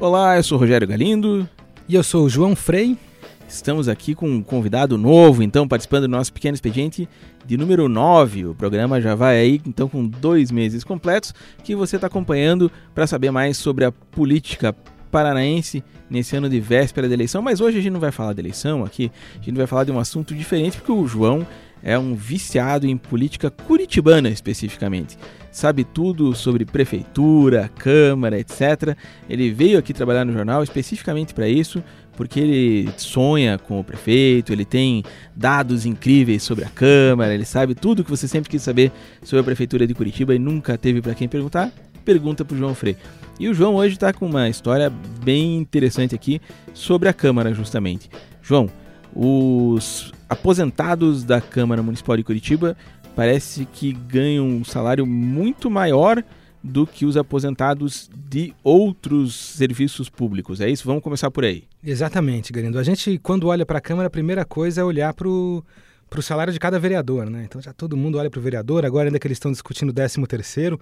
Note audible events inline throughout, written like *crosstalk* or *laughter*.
Olá, eu sou o Rogério Galindo. E eu sou o João Frei. Estamos aqui com um convidado novo, então, participando do nosso pequeno expediente de número 9. O programa já vai aí, então, com dois meses completos, que você está acompanhando para saber mais sobre a política paranaense nesse ano de véspera da eleição. Mas hoje a gente não vai falar de eleição aqui, a gente vai falar de um assunto diferente, porque o João é um viciado em política curitibana especificamente. Sabe tudo sobre prefeitura, câmara, etc. Ele veio aqui trabalhar no jornal especificamente para isso, porque ele sonha com o prefeito, ele tem dados incríveis sobre a câmara, ele sabe tudo que você sempre quis saber sobre a prefeitura de Curitiba e nunca teve para quem perguntar. Pergunta para o João Frei. E o João hoje está com uma história bem interessante aqui sobre a câmara justamente. João, os aposentados da Câmara Municipal de Curitiba parece que ganham um salário muito maior do que os aposentados de outros serviços públicos. É isso? Vamos começar por aí. Exatamente, Garindo. A gente, quando olha para a Câmara, a primeira coisa é olhar para o salário de cada vereador, né? Então já todo mundo olha para o vereador, agora ainda que eles estão discutindo o 13 terceiro,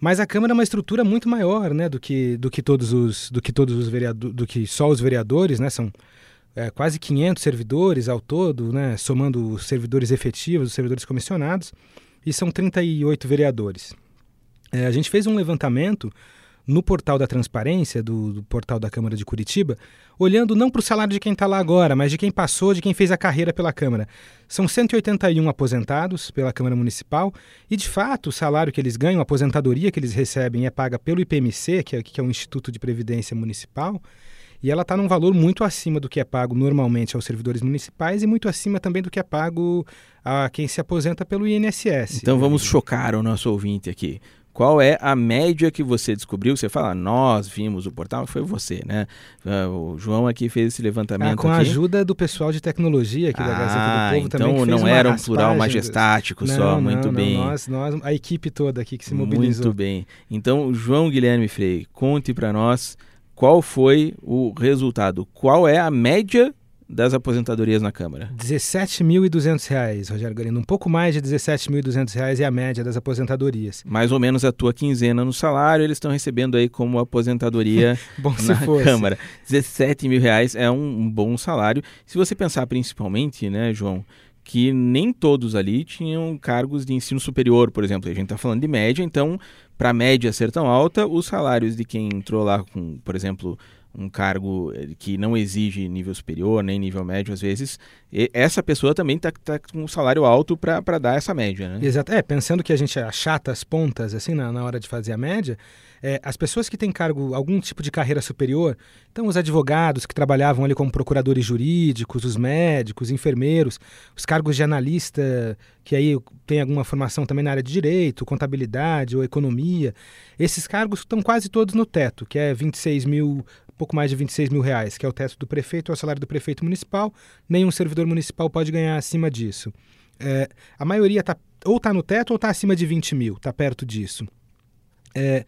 mas a Câmara é uma estrutura muito maior, né, do que, do que todos os do que todos os vereadores, do que só os vereadores, né? São é, quase 500 servidores ao todo, né, somando os servidores efetivos, os servidores comissionados, e são 38 vereadores. É, a gente fez um levantamento no portal da transparência, do, do portal da Câmara de Curitiba, olhando não para o salário de quem está lá agora, mas de quem passou, de quem fez a carreira pela Câmara. São 181 aposentados pela Câmara Municipal e, de fato, o salário que eles ganham, a aposentadoria que eles recebem é paga pelo IPMC, que é, que é o Instituto de Previdência Municipal, e ela está num valor muito acima do que é pago normalmente aos servidores municipais e muito acima também do que é pago a quem se aposenta pelo INSS. Então vamos chocar o nosso ouvinte aqui. Qual é a média que você descobriu? Você fala, nós vimos o portal, foi você, né? Ah, o João aqui fez esse levantamento. Ah, com aqui. a ajuda do pessoal de tecnologia aqui ah, da Gazeta do Povo então também. Então não era um plural majestático não, só, não, muito não, bem. Nós, nós, a equipe toda aqui que se mobilizou. Muito bem. Então, João Guilherme Frei, conte para nós qual foi o resultado? Qual é a média das aposentadorias na Câmara? R$ 17.200, Rogério Garino. Um pouco mais de R$ 17.200 é a média das aposentadorias. Mais ou menos a tua quinzena no salário, eles estão recebendo aí como aposentadoria *laughs* bom, na. Câmara. 17 mil reais é um, um bom salário. Se você pensar principalmente, né, João, que nem todos ali tinham cargos de ensino superior, por exemplo. A gente está falando de média, então para a média ser tão alta, os salários de quem entrou lá com, por exemplo, um cargo eh, que não exige nível superior, nem nível médio às vezes, essa pessoa também está tá com um salário alto para dar essa média, né? Exato. É, pensando que a gente achata as pontas, assim, na, na hora de fazer a média, é, as pessoas que têm cargo, algum tipo de carreira superior, então os advogados que trabalhavam ali como procuradores jurídicos, os médicos, enfermeiros, os cargos de analista, que aí tem alguma formação também na área de direito, contabilidade ou economia, esses cargos estão quase todos no teto, que é 26 mil pouco mais de 26 mil reais, que é o teto do prefeito, é o salário do prefeito municipal. Nenhum servidor municipal pode ganhar acima disso. É, a maioria tá, ou está no teto ou está acima de 20 mil, está perto disso. É,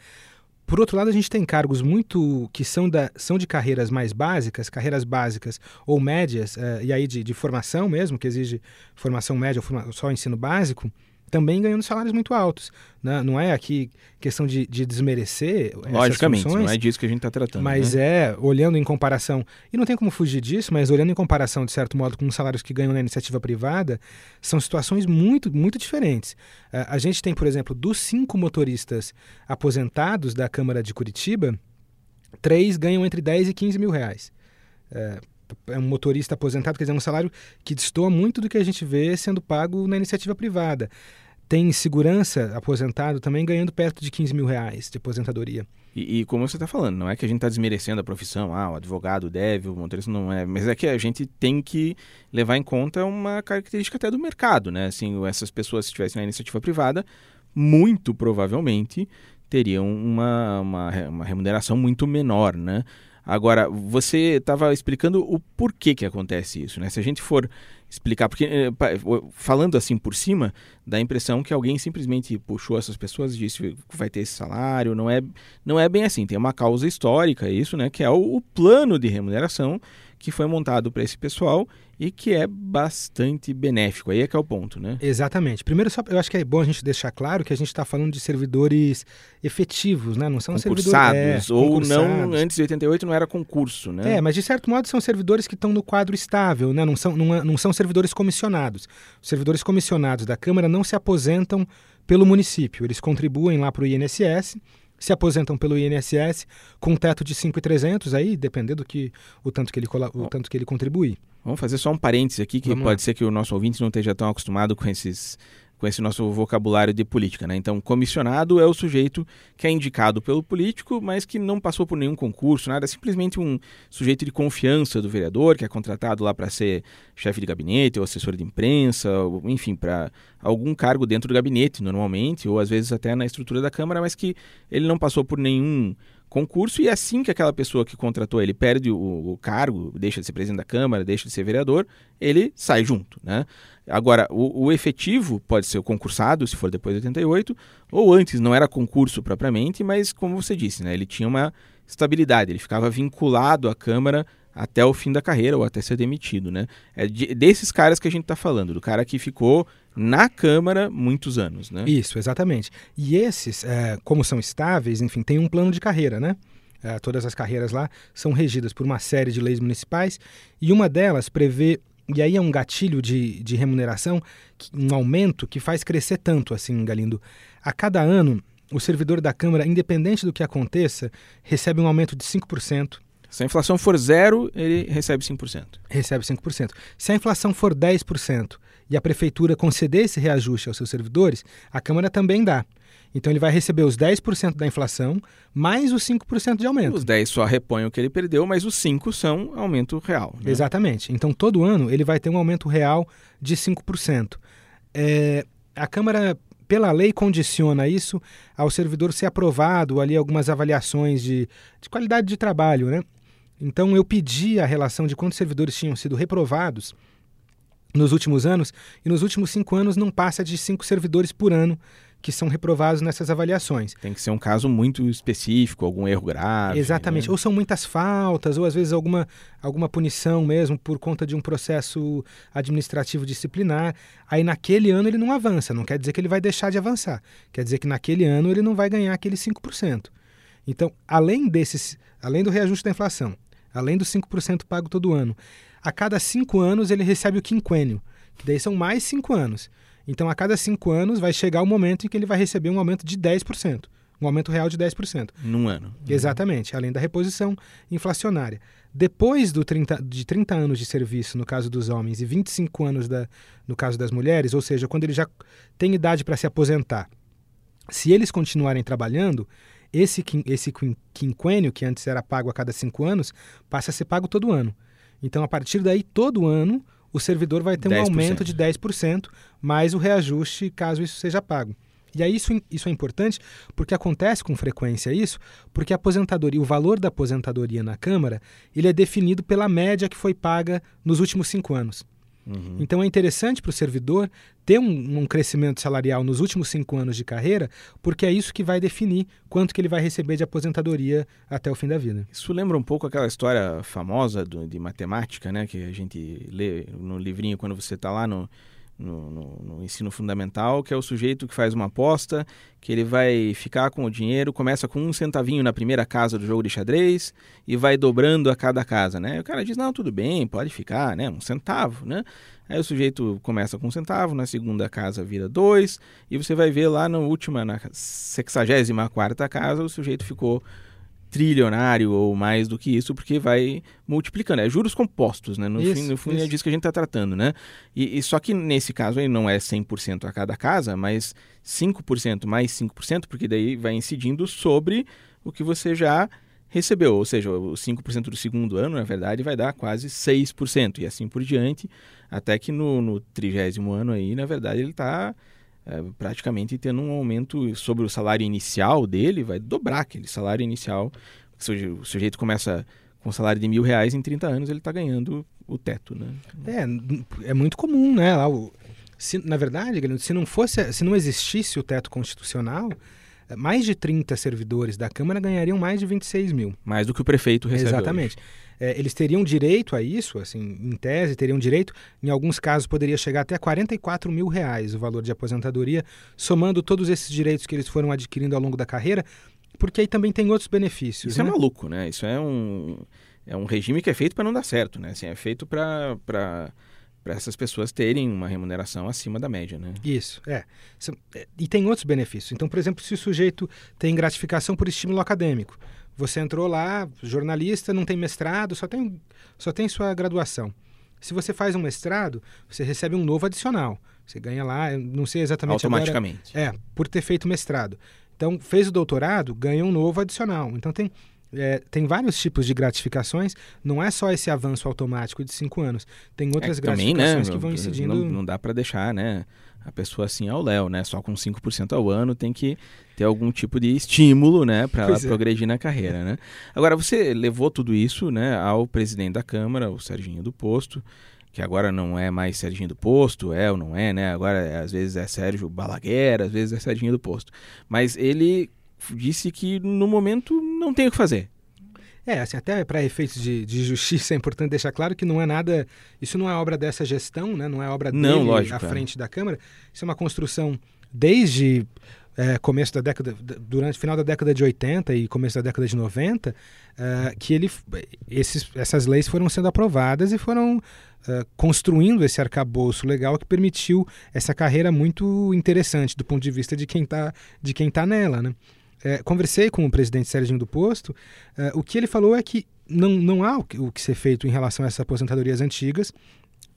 por outro lado, a gente tem cargos muito que são, da, são de carreiras mais básicas, carreiras básicas ou médias, é, e aí de, de, formação mesmo, que exige formação média ou forma, só ensino básico, também ganhando salários muito altos. Né? Não é aqui questão de, de desmerecer. Logicamente, funções, não é disso que a gente está tratando. Mas né? é, olhando em comparação, e não tem como fugir disso, mas olhando em comparação, de certo modo, com os salários que ganham na iniciativa privada, são situações muito, muito diferentes. Uh, a gente tem, por exemplo, dos cinco motoristas aposentados da Câmara de Curitiba, três ganham entre 10 e 15 mil reais. Uh, é um motorista aposentado, quer dizer, um salário que destoa muito do que a gente vê sendo pago na iniciativa privada. Tem segurança aposentado também ganhando perto de 15 mil reais de aposentadoria. E, e como você está falando, não é que a gente está desmerecendo a profissão, ah, o advogado deve, o motorista não é, mas é que a gente tem que levar em conta uma característica até do mercado, né? Assim, essas pessoas, se estivessem na iniciativa privada, muito provavelmente teriam uma, uma, uma remuneração muito menor, né? Agora, você estava explicando o porquê que acontece isso, né? Se a gente for explicar, porque eh, falando assim por cima, dá a impressão que alguém simplesmente puxou essas pessoas e disse vai ter esse salário, não é, não é bem assim, tem uma causa histórica isso, né? Que é o, o plano de remuneração que foi montado para esse pessoal e que é bastante benéfico. Aí é que é o ponto, né? Exatamente. Primeiro, só, eu acho que é bom a gente deixar claro que a gente está falando de servidores efetivos, né? Não são servidores... É, ou não, antes de 88 não era concurso, né? É, mas de certo modo são servidores que estão no quadro estável, né? Não são, não, é, não são servidores comissionados. Os servidores comissionados da Câmara não se aposentam pelo município. Eles contribuem lá para o INSS se aposentam pelo INSS com um teto de 5.300 aí, dependendo do que o tanto que ele o tanto que ele contribuir. Vamos fazer só um parêntese aqui que Vamos pode lá. ser que o nosso ouvinte não esteja tão acostumado com esses com esse nosso vocabulário de política. Né? Então, comissionado é o sujeito que é indicado pelo político, mas que não passou por nenhum concurso, nada, é simplesmente um sujeito de confiança do vereador, que é contratado lá para ser chefe de gabinete ou assessor de imprensa, ou, enfim, para algum cargo dentro do gabinete, normalmente, ou às vezes até na estrutura da Câmara, mas que ele não passou por nenhum concurso e é assim que aquela pessoa que contratou ele perde o, o, cargo, deixa de ser presidente da Câmara, deixa de ser vereador, ele sai junto, né? Agora, o, o, efetivo pode ser o concursado, se for depois de 88, ou antes, não era concurso propriamente, mas como você disse, né, ele tinha uma estabilidade, ele ficava vinculado à Câmara até o fim da carreira ou até ser demitido. Né? É de, desses caras que a gente está falando, do cara que ficou na Câmara muitos anos. Né? Isso, exatamente. E esses, é, como são estáveis, enfim, tem um plano de carreira, né? É, todas as carreiras lá são regidas por uma série de leis municipais e uma delas prevê e aí é um gatilho de, de remuneração, um aumento que faz crescer tanto assim, Galindo. A cada ano, o servidor da Câmara, independente do que aconteça, recebe um aumento de 5%. Se a inflação for zero, ele recebe 5%. Recebe 5%. Se a inflação for 10% e a prefeitura conceder esse reajuste aos seus servidores, a Câmara também dá. Então ele vai receber os 10% da inflação mais os 5% de aumento. Os 10 só repõem o que ele perdeu, mas os 5 são aumento real. Né? Exatamente. Então todo ano ele vai ter um aumento real de 5%. É, a Câmara, pela lei, condiciona isso ao servidor ser aprovado ali algumas avaliações de, de qualidade de trabalho. Né? Então eu pedi a relação de quantos servidores tinham sido reprovados nos últimos anos, e nos últimos cinco anos não passa de cinco servidores por ano que são reprovados nessas avaliações. Tem que ser um caso muito específico, algum erro grave. Exatamente. Né? Ou são muitas faltas, ou às vezes alguma, alguma punição mesmo por conta de um processo administrativo disciplinar. Aí naquele ano ele não avança. Não quer dizer que ele vai deixar de avançar. Quer dizer que naquele ano ele não vai ganhar aqueles 5%. Então, além desses, além do reajuste da inflação, além dos 5% pago todo ano, a cada cinco anos ele recebe o quinquênio, que daí são mais cinco anos. Então, a cada cinco anos vai chegar o momento em que ele vai receber um aumento de 10%, um aumento real de 10%. Num ano. Exatamente, além da reposição inflacionária. Depois do 30, de 30 anos de serviço, no caso dos homens, e 25 anos da, no caso das mulheres, ou seja, quando ele já tem idade para se aposentar, se eles continuarem trabalhando, esse, esse quinquênio, que antes era pago a cada cinco anos, passa a ser pago todo ano. Então, a partir daí, todo ano, o servidor vai ter 10%. um aumento de 10%, mais o reajuste caso isso seja pago. E aí isso, isso é importante porque acontece com frequência isso, porque a aposentadoria, o valor da aposentadoria na Câmara, ele é definido pela média que foi paga nos últimos cinco anos. Uhum. Então é interessante para o servidor ter um, um, crescimento salarial nos últimos cinco anos de carreira, porque é isso que vai definir quanto que ele vai receber de aposentadoria até o fim da vida. Isso lembra um pouco aquela história famosa do, de matemática, né, que a gente lê no livrinho quando você está lá no no, no, no, ensino fundamental, que é o sujeito que faz uma aposta, que ele vai ficar com o dinheiro, começa com um centavinho na primeira casa do jogo de xadrez e vai dobrando a cada casa, né? o cara diz, não, tudo bem, pode ficar, né? Um centavo, né? Aí o sujeito começa com um centavo, na segunda casa vira dois, e você vai ver lá na última, na sexagésima quarta casa, o sujeito ficou trilionário ou mais do que isso, porque vai multiplicando. É juros compostos, né? No isso, fim, no fim é disso que a gente está tratando, né? E, e, só que nesse caso aí não é 100% a cada casa, mas 5% mais 5%, porque daí vai incidindo sobre o que você já recebeu. Ou seja, o 5% do segundo ano, na verdade, vai dar quase 6%. E assim por diante, até que no, no trigésimo ano aí, na verdade, ele está é, praticamente tendo um aumento sobre o salário inicial dele, vai dobrar aquele salário inicial. O sujeito começa com salário de mil reais em 30 anos, ele está ganhando o teto, né? É, é muito comum, né? Lá, o, se, na verdade, se não fosse, se não existisse o teto constitucional, mais de 30 servidores da Câmara ganhariam mais de 26 mil. Mais do que o prefeito recebe. Exatamente. É, eles teriam direito a isso, assim, em tese, teriam direito. Em alguns casos, poderia chegar até 44 mil reais o valor de aposentadoria, somando todos esses direitos que eles foram adquirindo ao longo da carreira, porque aí também tem outros benefícios. Isso é né? é maluco, né? Isso é um, é um regime que é feito para não dar certo, né? Assim, é feito para para essas pessoas terem uma remuneração acima da média, né? Isso, é. E tem outros benefícios. Então, por exemplo, se o sujeito tem gratificação por estímulo acadêmico, você entrou lá, jornalista, não tem mestrado, só tem, só tem sua graduação. Se você faz um mestrado, você recebe um novo adicional. Você ganha lá, não sei exatamente Automaticamente. Agora, é, por ter feito mestrado. Então, fez o doutorado, ganha um novo adicional. Então, tem, é, tem vários tipos de gratificações, não é só esse avanço automático de cinco anos. Tem outras é, gratificações também, né, que vão incidindo. Não, não dá para deixar, né? A pessoa assim ao léu, né? Só com 5% ao ano tem que ter algum tipo de estímulo, né? Para ela é. progredir na carreira, né? Agora, você levou tudo isso, né? Ao presidente da Câmara, o Serginho do Posto, que agora não é mais Serginho do Posto, é ou não é, né? Agora, é, às vezes é Sérgio Balaguer, às vezes é Serginho do Posto. Mas ele disse que no momento não tem o que fazer. É, assim, até para efeitos de, de, justiça é importante deixar claro que não é nada. Isso não é obra dessa gestão, né? não é obra dele não, lógico, à é. frente da Câmara. Isso é uma construção desde é, começo da década, durante final da década de 80 e começo da década de 90, é, que ele, esses, essas leis foram sendo aprovadas e foram é, construindo esse arcabouço legal que permitiu essa carreira muito interessante do ponto de vista de quem está tá nela, né? É, conversei com o presidente Sérgio do Posto, é, o que ele falou é que não, não há o que, o que, ser feito em relação a essas aposentadorias antigas.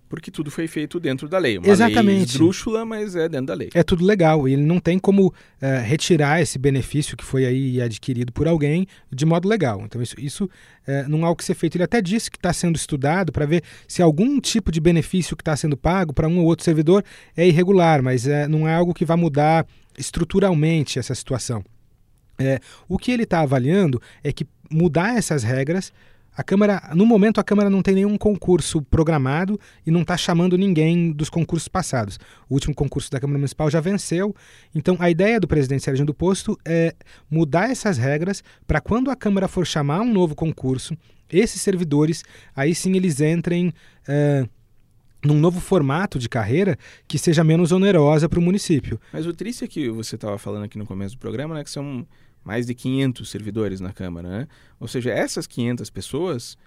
Porque tudo foi feito dentro da lei. Uma Exatamente. lei esdrúxula, mas é dentro da lei. É tudo legal. E ele não tem como é, retirar esse benefício que foi aí adquirido por alguém de modo legal. Então, isso, isso é, não há o que ser feito. Ele até disse que está sendo estudado para ver se algum tipo de benefício que está sendo pago para um ou outro servidor é irregular, mas é, não é algo que vai mudar estruturalmente essa situação. É, o que ele está avaliando é que mudar essas regras. A Câmara, no momento, a Câmara não tem nenhum concurso programado e não está chamando ninguém dos concursos passados. O último concurso da Câmara Municipal já venceu. Então, a ideia do presidente Sérgio do Posto é mudar essas regras para quando a Câmara for chamar um novo concurso, esses servidores, aí sim eles entrem. É, num novo formato de carreira que seja menos onerosa para o município. Mas o triste é que você estava falando aqui no começo do programa, né, que são mais de 500 servidores na Câmara, né? Ou seja, essas 500 pessoas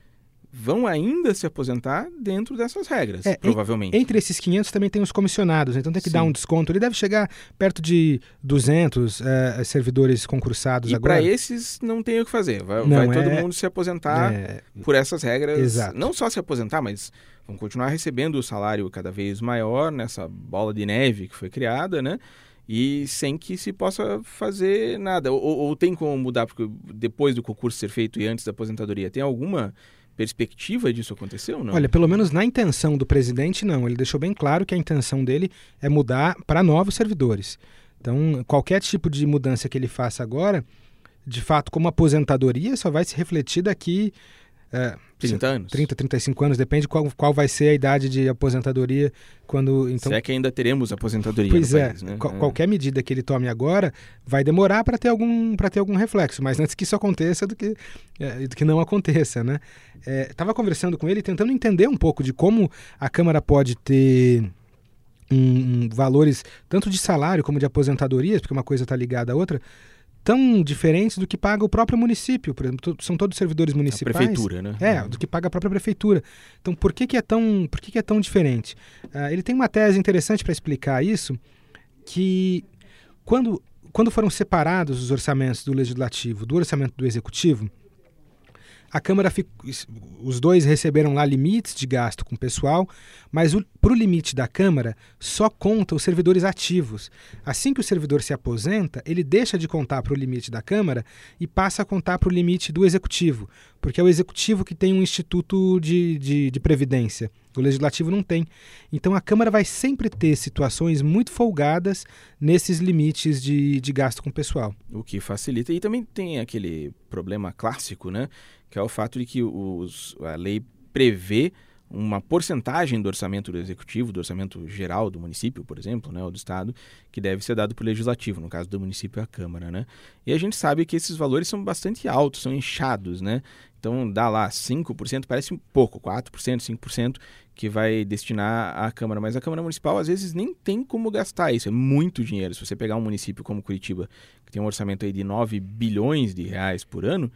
vão ainda se aposentar dentro dessas regras, é, provavelmente. Entre esses 500 também tem os comissionados, então tem que Sim. dar um desconto. Ele deve chegar perto de 200 é, servidores concursados e agora. E para esses não tem o que fazer. Vai, não, vai é... todo mundo se aposentar é... por essas regras. Exato. Não só se aposentar, mas vão continuar recebendo o salário cada vez maior nessa bola de neve que foi criada, né? e sem que se possa fazer nada. Ou, ou, tem como mudar porque depois do concurso ser feito e antes da aposentadoria? Tem alguma perspectiva disso acontecer ou não? Olha, pelo menos na intenção do presidente, não. Ele deixou bem claro que a intenção dele é mudar para novos servidores. Então, qualquer tipo de mudança que ele faça agora, de fato, como aposentadoria, só vai se refletir daqui é, 30 anos? 30, 35 anos, depende qual, qual vai ser a idade de aposentadoria quando. Então... Se é que ainda teremos aposentadoria pois é, país, né? Qual, é. Qualquer medida que ele tome agora vai demorar para ter, algum, ter algum reflexo, mas antes que isso aconteça do que, é, do que não aconteça, né? Estava é, conversando com ele, tentando entender um pouco de como a Câmara pode ter. Um, um, valores tanto de salário como de aposentadorias, porque uma coisa está ligada à outra, tão diferentes do que paga o próprio município. Por exemplo, são todos servidores municipais. A prefeitura, né? É, do que paga a própria prefeitura. Então, por que, que, é, tão, por que, que é tão diferente? Uh, ele tem uma tese interessante para explicar isso, que quando, quando foram separados os orçamentos do legislativo do orçamento do executivo, a Câmara, os dois receberam lá limites de gasto com o pessoal, mas para o limite da Câmara só conta os servidores ativos. Assim que o servidor se aposenta, ele deixa de contar para o limite da Câmara e passa a contar para o limite do Executivo, porque é o Executivo que tem um instituto de, de, de previdência. O Legislativo não tem. Então a Câmara vai sempre ter situações muito folgadas nesses limites de, de gasto com o pessoal. O que facilita. E também tem aquele problema clássico, né? Que é o fato de que os, a lei prevê uma porcentagem do orçamento do executivo, do orçamento geral do município, por exemplo, né, ou do estado, que deve ser dado para o legislativo, no caso do município a Câmara, né? E a gente sabe que esses valores são bastante altos, são inchados, né? Então dá lá 5%, parece um pouco, 4%, 5% que vai destinar à Câmara, mas a Câmara Municipal às vezes nem tem como gastar isso, é muito dinheiro. Se você pegar um município como Curitiba, que tem um orçamento aí de 9 bilhões de reais por ano,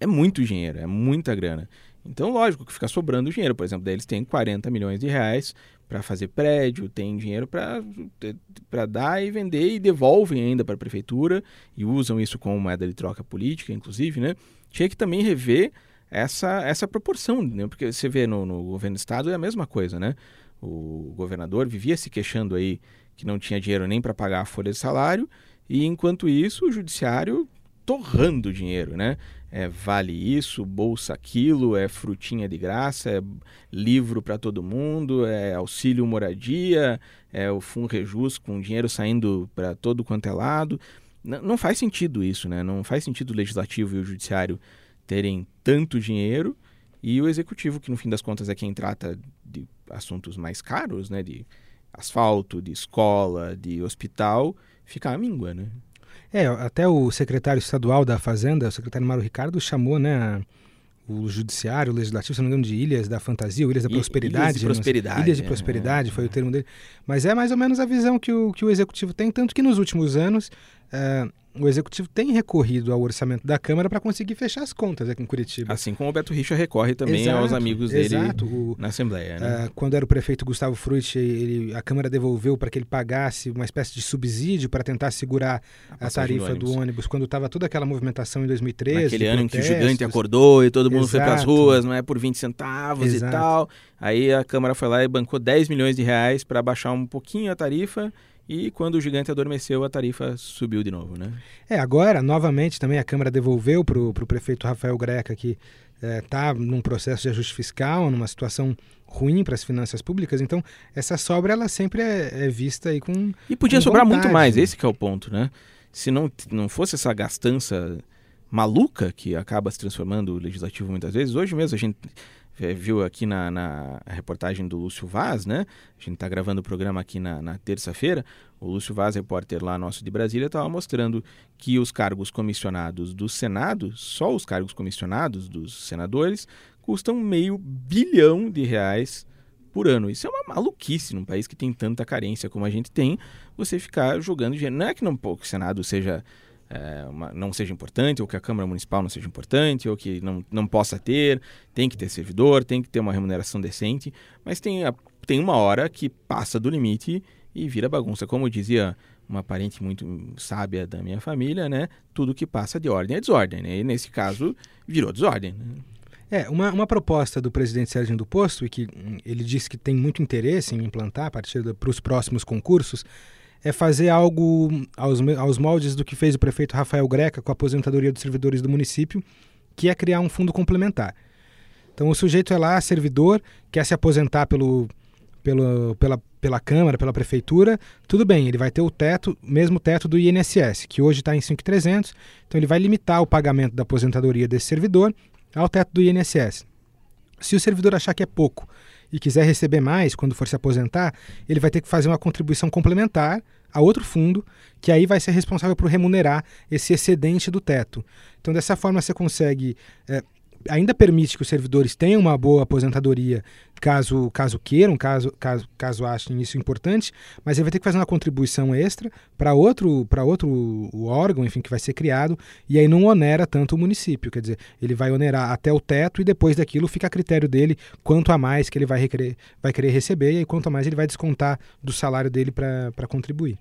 é muito dinheiro, é muita grana. Então, lógico que fica sobrando dinheiro. Por exemplo, daí eles têm 40 milhões de reais para fazer prédio, tem dinheiro para dar e vender e devolvem ainda para a prefeitura e usam isso como moeda de troca política, inclusive, né? Tinha que também rever essa, essa proporção, né? porque você vê no, no governo do estado é a mesma coisa, né? O governador vivia se queixando aí que não tinha dinheiro nem para pagar a folha de salário e enquanto isso o judiciário torrando dinheiro, né? É vale isso, bolsa aquilo, é frutinha de graça, é livro para todo mundo, é auxílio moradia, é o Funrejus com dinheiro saindo para todo quanto é lado. N não faz sentido isso, né? Não faz sentido o legislativo e o judiciário terem tanto dinheiro e o executivo, que no fim das contas é quem trata de assuntos mais caros, né? De asfalto, de escola, de hospital, ficar à míngua, né? É, até o secretário estadual da Fazenda, o secretário Mário Ricardo, chamou, né, o judiciário, o legislativo, se não me engano, de Ilhas da Fantasia, ou Ilhas da Prosperidade. Ilhas de Prosperidade. Ilhas de Prosperidade, é, foi é. o termo dele. Mas é mais ou menos a visão que o, que o executivo tem, tanto que nos últimos anos uh, o executivo tem recorrido ao orçamento da Câmara para conseguir fechar as contas aqui em Curitiba. Assim como o Beto Richa recorre também exato, aos amigos dele o, na Assembleia. Né? Uh, quando era o prefeito Gustavo Frutti, ele, a Câmara devolveu para que ele pagasse uma espécie de subsídio para tentar segurar a, a tarifa do ônibus. do ônibus, quando estava toda aquela movimentação em 2013. Naquele ano em que o gigante acordou e todo mundo exato. foi para as ruas, não é por 20 centavos exato. e tal. Aí a Câmara foi lá e bancou 10 milhões de reais para baixar um pouquinho a tarifa e quando o gigante adormeceu, a tarifa subiu de novo, né? É, agora, novamente, também a Câmara devolveu para o prefeito Rafael Greca, que está é, num processo de ajuste fiscal, numa situação ruim para as finanças públicas. Então, essa sobra, ela sempre é, é vista aí com E podia com sobrar vontade. muito mais, esse é o ponto, né? Se não, não fosse essa gastança maluca que acaba se transformando o legislativo muitas vezes, hoje mesmo a gente viu aqui na, na reportagem do Lúcio Vaz, né? A gente está gravando o programa aqui na, na terça-feira. O Lúcio Vaz, repórter lá nosso de Brasília, estava mostrando que os cargos comissionados do Senado, só os cargos comissionados dos senadores, custam meio bilhão de reais por ano. Isso é uma maluquice num país que tem tanta carência como a gente tem, você ficar jogando dinheiro. Não é que não, o Senado seja é, uma, não seja importante, ou que a Câmara Municipal não seja importante, ou que não, não possa ter, tem que ter servidor, tem que ter uma remuneração decente, mas tem, a, tem uma hora que passa do limite e vira bagunça. Como dizia uma parente muito sábia da minha família, né? Tudo que passa de ordem é desordem, né? E nesse caso, virou desordem. Né? É, uma, uma proposta do presidente Sérgio do Posto, e que hum, ele disse que tem muito interesse em implantar a partir para os próximos concursos, é fazer algo aos, aos moldes do que fez o prefeito Rafael Greca com a aposentadoria dos servidores do município, que é criar um fundo complementar. Então o sujeito é lá, servidor, quer se aposentar pelo, pelo, pela, pela Câmara, pela Prefeitura, tudo bem, ele vai ter o teto, mesmo teto do INSS, que hoje está em 5.300, então ele vai limitar o pagamento da aposentadoria desse servidor ao teto do INSS. Se o servidor achar que é pouco e quiser receber mais quando for se aposentar, ele vai ter que fazer uma contribuição complementar a outro fundo, que aí vai ser responsável por remunerar esse excedente do teto. Então, dessa forma, você consegue é, ainda permite que os servidores tenham uma boa aposentadoria caso, caso queiram, caso, caso, caso achem isso importante, mas ele vai ter que fazer uma contribuição extra para outro, outro órgão, enfim, que vai ser criado, e aí não onera tanto o município, quer dizer, ele vai onerar até o teto e depois daquilo fica a critério dele quanto a mais que ele vai, requerer, vai querer receber e aí quanto a mais ele vai descontar do salário dele para contribuir.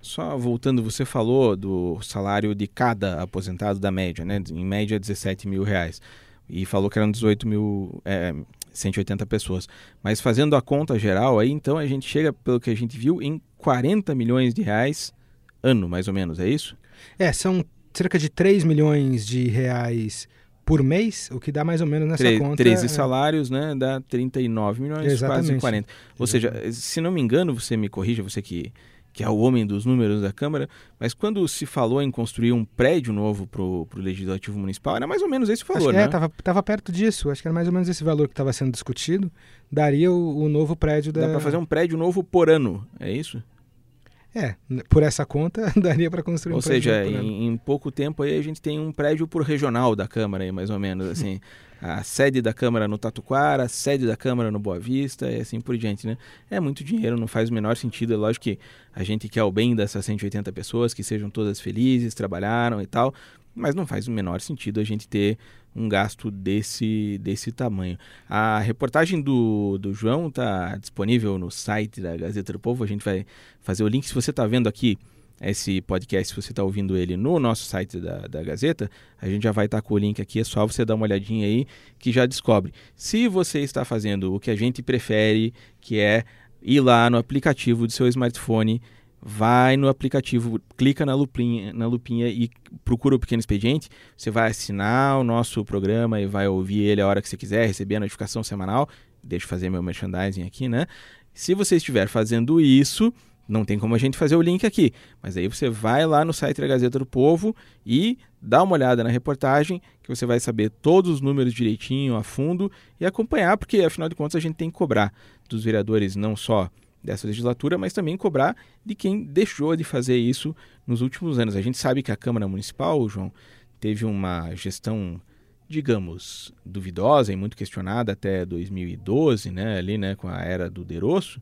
Só voltando, você falou do salário de cada aposentado da média, né? Em média 17 mil reais e falou que eram 18 mil, é, 180 pessoas. Mas fazendo a conta geral aí, então a gente chega, pelo que a gente viu, em 40 milhões de reais ano, mais ou menos, é isso? É, são cerca de 3 milhões de reais por mês, o que dá mais ou menos nessa Tre conta. 13 é... salários, né? Dá 39 milhões, Exatamente. quase 40. Ou Exatamente. seja, se não me engano, você me corrija, você que que é o homem dos números da Câmara, mas quando se falou em construir um prédio novo para o Legislativo Municipal, era mais ou menos esse valor, acho né? É, tava, tava perto disso, acho que era mais ou menos esse valor que estava sendo discutido, daria o, o novo prédio da... Dá para fazer um prédio novo por ano, é isso? É, por essa conta *laughs* daria para construir Ou um prédio seja, por ano. em, em pouco tempo aí a gente tem um prédio por regional da Câmara, aí, mais ou menos, assim. *laughs* a sede da Câmara no Tatuquara, a sede da Câmara no Boa Vista e assim por diante, né? É muito dinheiro, não faz o menor sentido. É lógico que a gente quer o bem dessas 180 pessoas, que sejam todas felizes, trabalharam e tal, mas não faz o menor sentido a gente ter um gasto desse, desse tamanho. A reportagem do, do João está disponível no site da Gazeta do Povo, a gente vai fazer o link. Se você está vendo aqui esse podcast, se você está ouvindo ele no nosso site da, da Gazeta, a gente já vai estar tá com o link aqui, é só você dar uma olhadinha aí que já descobre. Se você está fazendo o que a gente prefere, que é ir lá no aplicativo do seu smartphone, vai no aplicativo, clica na lupinha, na lupinha e procura o Pequeno Expediente. Você vai assinar o nosso programa e vai ouvir ele a hora que você quiser, receber a notificação semanal. Deixa eu fazer meu merchandising aqui, né? Se você estiver fazendo isso, não tem como a gente fazer o link aqui, mas aí você vai lá no site da Gazeta do Povo e dá uma olhada na reportagem, que você vai saber todos os números direitinho, a fundo e acompanhar, porque afinal de contas a gente tem que cobrar dos vereadores não só dessa legislatura, mas também cobrar de quem deixou de fazer isso nos últimos anos. A gente sabe que a Câmara Municipal, João, teve uma gestão, digamos, duvidosa e muito questionada até 2012, né, ali, né, com a era do Derosso,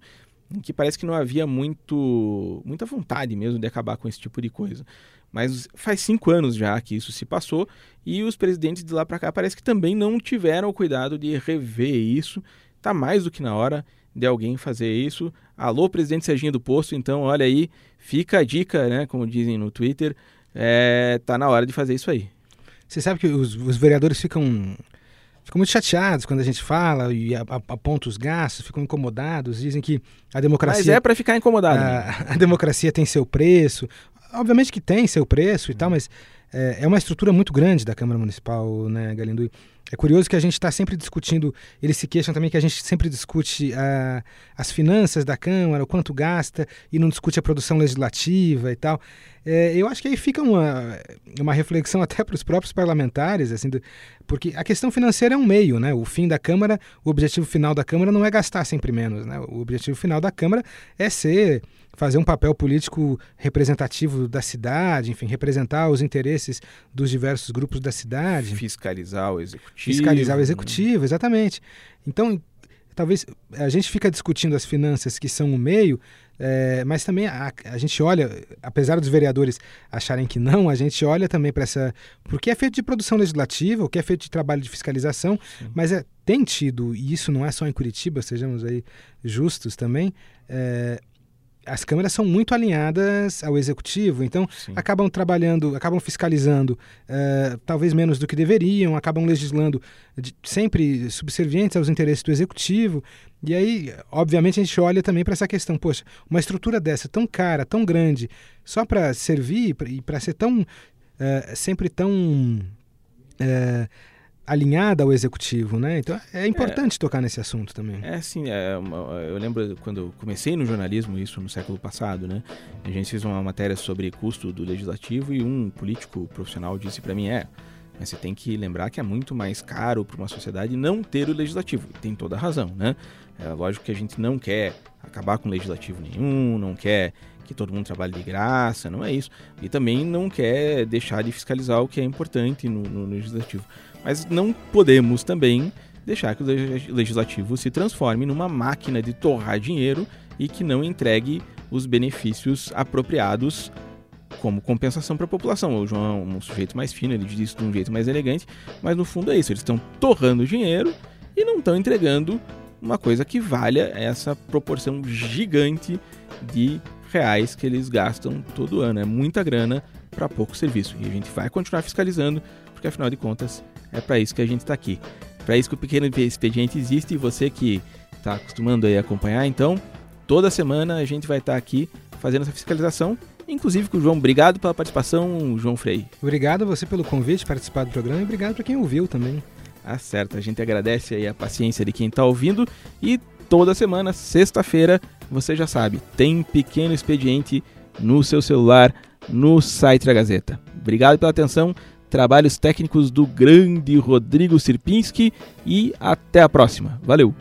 em que parece que não havia muito, muita vontade mesmo de acabar com esse tipo de coisa. Mas faz cinco anos já que isso se passou e os presidentes de lá para cá parece que também não tiveram o cuidado de rever isso. Está mais do que na hora de alguém fazer isso. Alô, presidente Serginho do Posto, então olha aí, fica a dica, né? Como dizem no Twitter, é, tá na hora de fazer isso aí. Você sabe que os, os vereadores ficam ficam muito chateados quando a gente fala e aponta os gastos, ficam incomodados, dizem que a democracia. Mas é para ficar incomodado. A, *laughs* a, democracia tem seu preço. Obviamente que tem seu preço e tal, mas é, é uma estrutura muito grande da Câmara Municipal, né, Galindo? É curioso que a gente está sempre discutindo, eles se queixam também que a gente sempre discute uh, as finanças da Câmara, o quanto gasta, e não discute a produção legislativa e tal. É, eu acho que aí fica uma, uma reflexão até para os próprios parlamentares, assim, do, porque a questão financeira é um meio, né? O fim da Câmara, o objetivo final da Câmara não é gastar sempre menos, né? O objetivo final da Câmara é ser fazer um papel político representativo da cidade, enfim, representar os interesses dos diversos grupos da cidade. Fiscalizar o executivo. Fiscalizar o executivo, exatamente. Então, talvez a gente fica discutindo as finanças que são o meio, é, mas também a, a, gente olha, apesar dos vereadores acharem que não, a gente olha também para essa. Porque é feito de produção legislativa, o que é feito de trabalho de fiscalização, Sim. mas é, tem tido, e isso não é só em Curitiba, sejamos aí justos também, é, as câmeras são muito alinhadas ao executivo, então Sim. acabam trabalhando, acabam fiscalizando, uh, talvez menos do que deveriam, acabam legislando de, sempre subservientes aos interesses do executivo. E aí, obviamente, a gente olha também para essa questão: poxa, uma estrutura dessa tão cara, tão grande, só para servir e para ser tão. Uh, sempre tão. Uh, alinhada ao executivo, né? Então é importante é, tocar nesse assunto também. É sim, é uma, eu lembro quando comecei no jornalismo, isso no século passado, né? A gente fez uma matéria sobre custo do legislativo e um político profissional disse para mim é, mas você tem que lembrar que é muito mais caro para uma sociedade não ter o legislativo. Tem toda a razão, né? É lógico que a gente não quer acabar com legislativo nenhum, não quer que todo mundo trabalhe de graça, não é isso. E também não quer deixar de fiscalizar o que é importante no, no legislativo. Mas não podemos também deixar que o legislativo se transforme numa máquina de torrar dinheiro e que não entregue os benefícios apropriados como compensação para a população. O João é um sujeito mais fino, ele diz isso de um jeito mais elegante, mas no fundo é isso, eles estão torrando dinheiro e não estão entregando uma coisa que valha essa proporção gigante de reais que eles gastam todo ano. É muita grana para pouco serviço. E a gente vai continuar fiscalizando, porque afinal de contas é para isso que a gente está aqui. Para isso que o Pequeno Expediente existe e você que está acostumando a acompanhar, então, toda semana a gente vai estar tá aqui fazendo essa fiscalização. Inclusive com o João, obrigado pela participação, João Frei. Obrigado a você pelo convite, participar do programa e obrigado para quem ouviu também. Ah, certo. A gente agradece aí a paciência de quem está ouvindo e toda semana, sexta-feira, você já sabe, tem pequeno expediente no seu celular, no site da Gazeta. Obrigado pela atenção, trabalhos técnicos do grande Rodrigo Sirpinski e até a próxima. Valeu!